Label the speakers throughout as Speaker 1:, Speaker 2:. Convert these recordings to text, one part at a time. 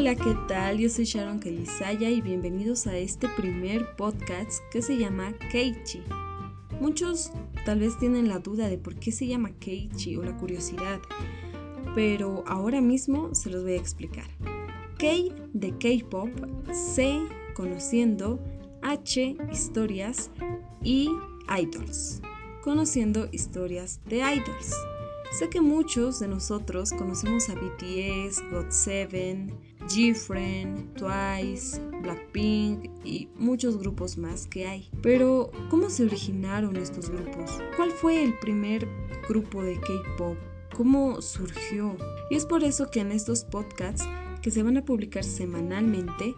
Speaker 1: Hola, ¿qué tal? Yo soy Sharon Kelisaya y bienvenidos a este primer podcast que se llama Keiichi. Muchos tal vez tienen la duda de por qué se llama Keiichi o la curiosidad, pero ahora mismo se los voy a explicar. Kei de K-pop, C conociendo, H historias y idols, conociendo historias de idols. Sé que muchos de nosotros conocemos a BTS, GOT7, GFriend, Twice, Blackpink y muchos grupos más que hay. Pero, ¿cómo se originaron estos grupos? ¿Cuál fue el primer grupo de K-pop? ¿Cómo surgió? Y es por eso que en estos podcasts que se van a publicar semanalmente,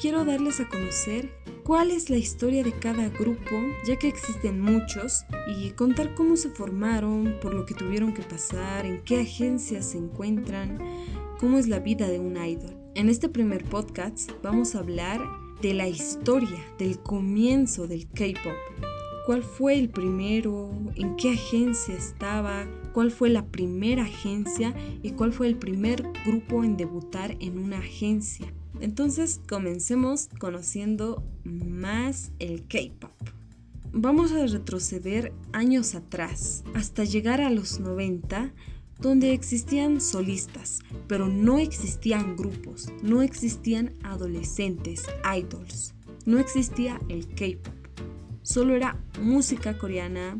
Speaker 1: quiero darles a conocer cuál es la historia de cada grupo, ya que existen muchos, y contar cómo se formaron, por lo que tuvieron que pasar, en qué agencias se encuentran, cómo es la vida de un idol. En este primer podcast vamos a hablar de la historia, del comienzo del K-Pop. ¿Cuál fue el primero? ¿En qué agencia estaba? ¿Cuál fue la primera agencia? ¿Y cuál fue el primer grupo en debutar en una agencia? Entonces comencemos conociendo más el K-Pop. Vamos a retroceder años atrás, hasta llegar a los 90, donde existían solistas, pero no existían grupos, no existían adolescentes, idols, no existía el K-Pop. Solo era música coreana,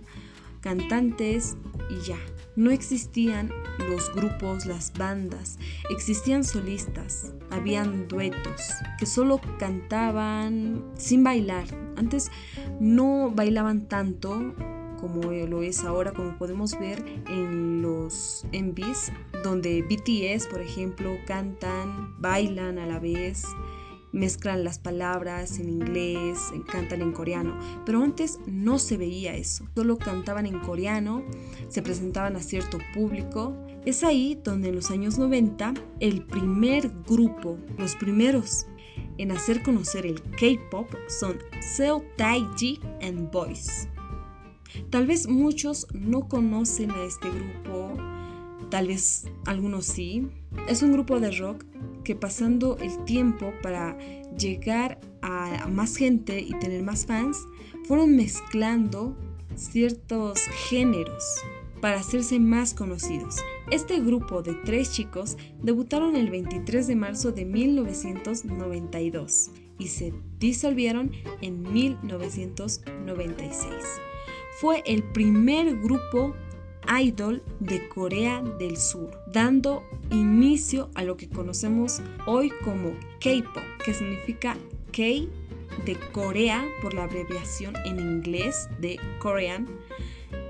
Speaker 1: cantantes y ya. No existían los grupos, las bandas, existían solistas, habían duetos que solo cantaban sin bailar. Antes no bailaban tanto como lo es ahora, como podemos ver en los MVs, donde BTS, por ejemplo, cantan, bailan a la vez, mezclan las palabras en inglés, cantan en coreano, pero antes no se veía eso, solo cantaban en coreano, se presentaban a cierto público. Es ahí donde en los años 90 el primer grupo, los primeros en hacer conocer el K-pop son Seo Taiji and Boys. Tal vez muchos no conocen a este grupo, tal vez algunos sí. Es un grupo de rock que pasando el tiempo para llegar a más gente y tener más fans, fueron mezclando ciertos géneros para hacerse más conocidos. Este grupo de tres chicos debutaron el 23 de marzo de 1992 y se disolvieron en 1996. Fue el primer grupo idol de Corea del Sur, dando inicio a lo que conocemos hoy como K-pop, que significa K de Corea por la abreviación en inglés de Korean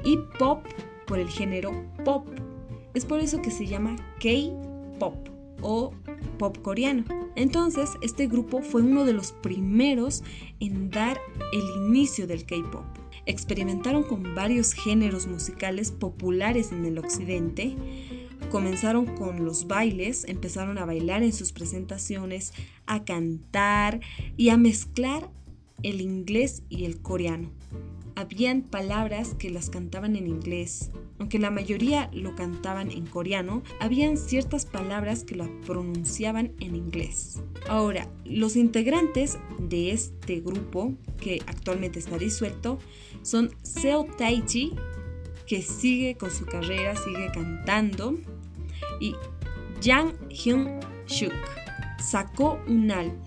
Speaker 1: y pop por el género pop. Es por eso que se llama K-pop o pop coreano. Entonces, este grupo fue uno de los primeros en dar el inicio del K-pop. Experimentaron con varios géneros musicales populares en el occidente. Comenzaron con los bailes, empezaron a bailar en sus presentaciones, a cantar y a mezclar el inglés y el coreano. Habían palabras que las cantaban en inglés, aunque la mayoría lo cantaban en coreano, habían ciertas palabras que lo pronunciaban en inglés. Ahora, los integrantes de este grupo, que actualmente está disuelto, son Seo Taiji, que sigue con su carrera, sigue cantando, y Jang Hyun Shuk. Sacó un álbum.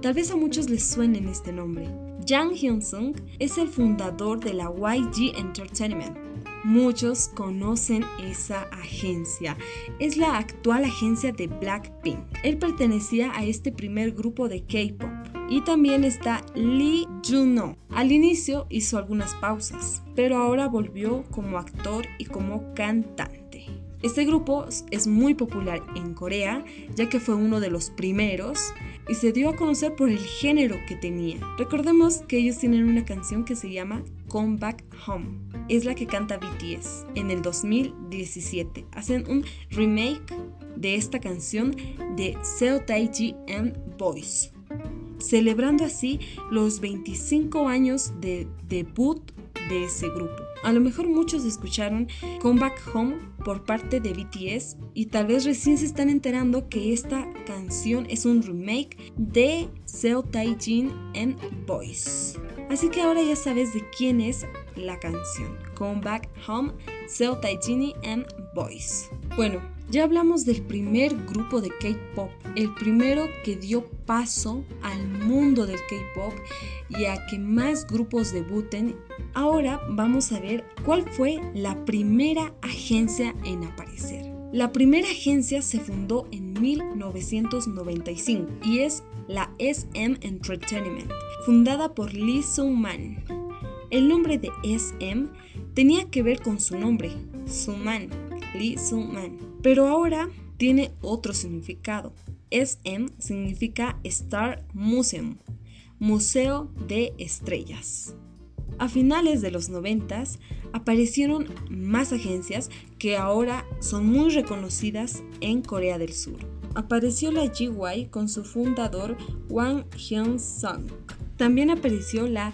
Speaker 1: Tal vez a muchos les suenen este nombre. Jang Hyun Sung es el fundador de la YG Entertainment. Muchos conocen esa agencia. Es la actual agencia de Blackpink. Él pertenecía a este primer grupo de K-pop. Y también está Lee Juno. Al inicio hizo algunas pausas, pero ahora volvió como actor y como cantante. Este grupo es muy popular en Corea, ya que fue uno de los primeros y se dio a conocer por el género que tenía. Recordemos que ellos tienen una canción que se llama Come Back Home. Es la que canta BTS en el 2017. Hacen un remake de esta canción de Seo Taiji and Boys, celebrando así los 25 años de debut de ese grupo. A lo mejor muchos escucharon Come Back Home por parte de BTS y tal vez recién se están enterando que esta canción es un remake de Seo Taijin and Boys. Así que ahora ya sabes de quién es la canción. Come Back Home, Seo Taijin and Boys. Bueno, ya hablamos del primer grupo de K-pop, el primero que dio paso al mundo del K-pop y a que más grupos debuten. Ahora vamos a ver cuál fue la primera agencia en aparecer. La primera agencia se fundó en 1995 y es la SM Entertainment, fundada por Lee Soo-man. El nombre de SM tenía que ver con su nombre, Soo-man, Lee Soo-man pero ahora tiene otro significado. SM significa Star Museum, Museo de Estrellas. A finales de los 90 aparecieron más agencias que ahora son muy reconocidas en Corea del Sur. Apareció la GY con su fundador Wang Hyun-sung. También apareció la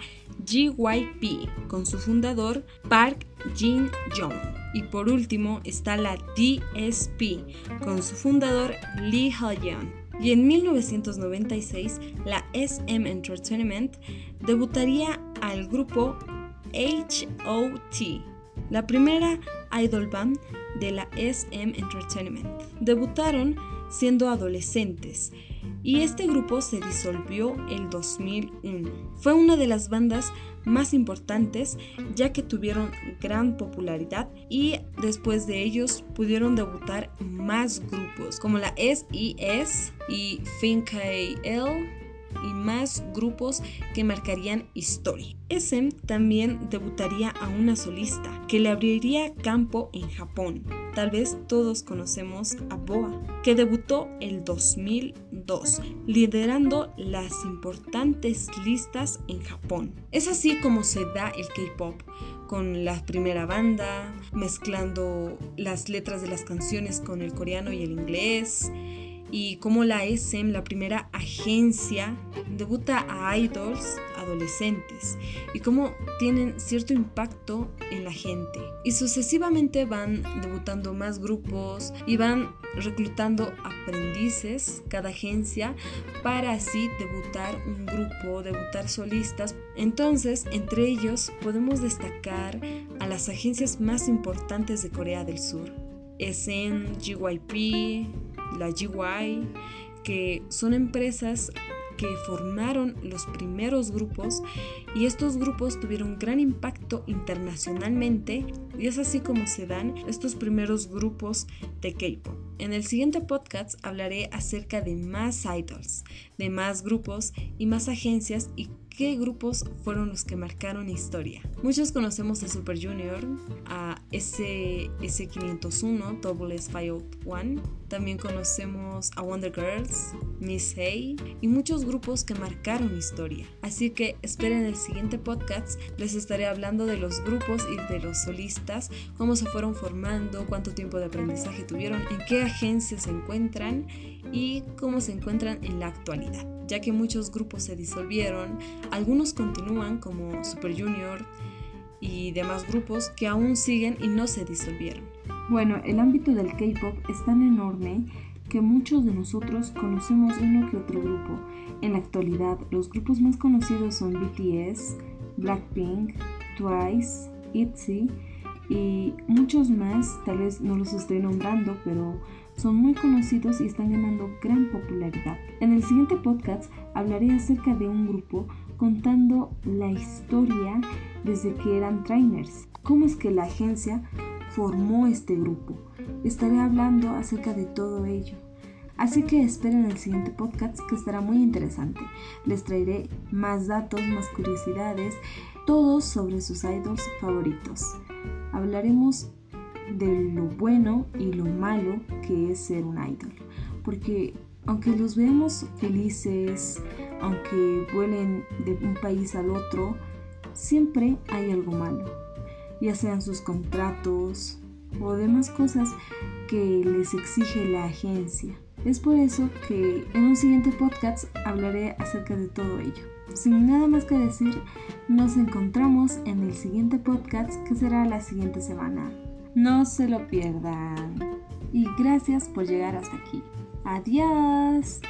Speaker 1: GYP con su fundador Park Jin-young. Y por último está la DSP con su fundador Lee Ha-yeon. Y en 1996 la SM Entertainment debutaría al grupo HOT, la primera idol band de la SM Entertainment. Debutaron siendo adolescentes y este grupo se disolvió el 2001. Fue una de las bandas más importantes ya que tuvieron gran popularidad y después de ellos pudieron debutar más grupos como la SES y FinKL y más grupos que marcarían historia. SM también debutaría a una solista que le abriría campo en Japón. Tal vez todos conocemos a Boa, que debutó el 2002, liderando las importantes listas en Japón. Es así como se da el K-Pop, con la primera banda, mezclando las letras de las canciones con el coreano y el inglés, y cómo la SM, la primera agencia, debuta a idols adolescentes y cómo tienen cierto impacto en la gente. Y sucesivamente van debutando más grupos y van reclutando aprendices cada agencia para así debutar un grupo, debutar solistas. Entonces, entre ellos podemos destacar a las agencias más importantes de Corea del Sur. SM, GYP, la GY, que son empresas que formaron los primeros grupos y estos grupos tuvieron gran impacto internacionalmente y es así como se dan estos primeros grupos de K-pop. En el siguiente podcast hablaré acerca de más idols, de más grupos y más agencias y qué grupos fueron los que marcaron historia. Muchos conocemos a Super Junior, a SS501, Double S501, también conocemos a Wonder Girls, Miss Hay y muchos grupos que marcaron historia. Así que esperen el siguiente podcast, les estaré hablando de los grupos y de los solistas, cómo se fueron formando, cuánto tiempo de aprendizaje tuvieron, en qué agencias se encuentran y cómo se encuentran en la actualidad, ya que muchos grupos se disolvieron, algunos continúan como Super Junior y demás grupos que aún siguen y no se disolvieron.
Speaker 2: Bueno, el ámbito del K-Pop es tan enorme que muchos de nosotros conocemos uno que otro grupo. En la actualidad, los grupos más conocidos son BTS, Blackpink, Twice, ITZY y muchos más, tal vez no los estoy nombrando, pero son muy conocidos y están ganando gran popularidad. En el siguiente podcast hablaré acerca de un grupo contando la historia desde que eran trainers, cómo es que la agencia formó este grupo. Estaré hablando acerca de todo ello. Así que esperen el siguiente podcast que estará muy interesante. Les traeré más datos, más curiosidades, todos sobre sus idols favoritos. Hablaremos de lo bueno y lo malo que es ser un idol. Porque aunque los veamos felices, aunque vuelen de un país al otro, siempre hay algo malo, ya sean sus contratos o demás cosas que les exige la agencia. Es por eso que en un siguiente podcast hablaré acerca de todo ello. sin nada más que decir, nos encontramos en el siguiente podcast que será la siguiente semana. No se lo pierdan. Y gracias por llegar hasta aquí. Adiós.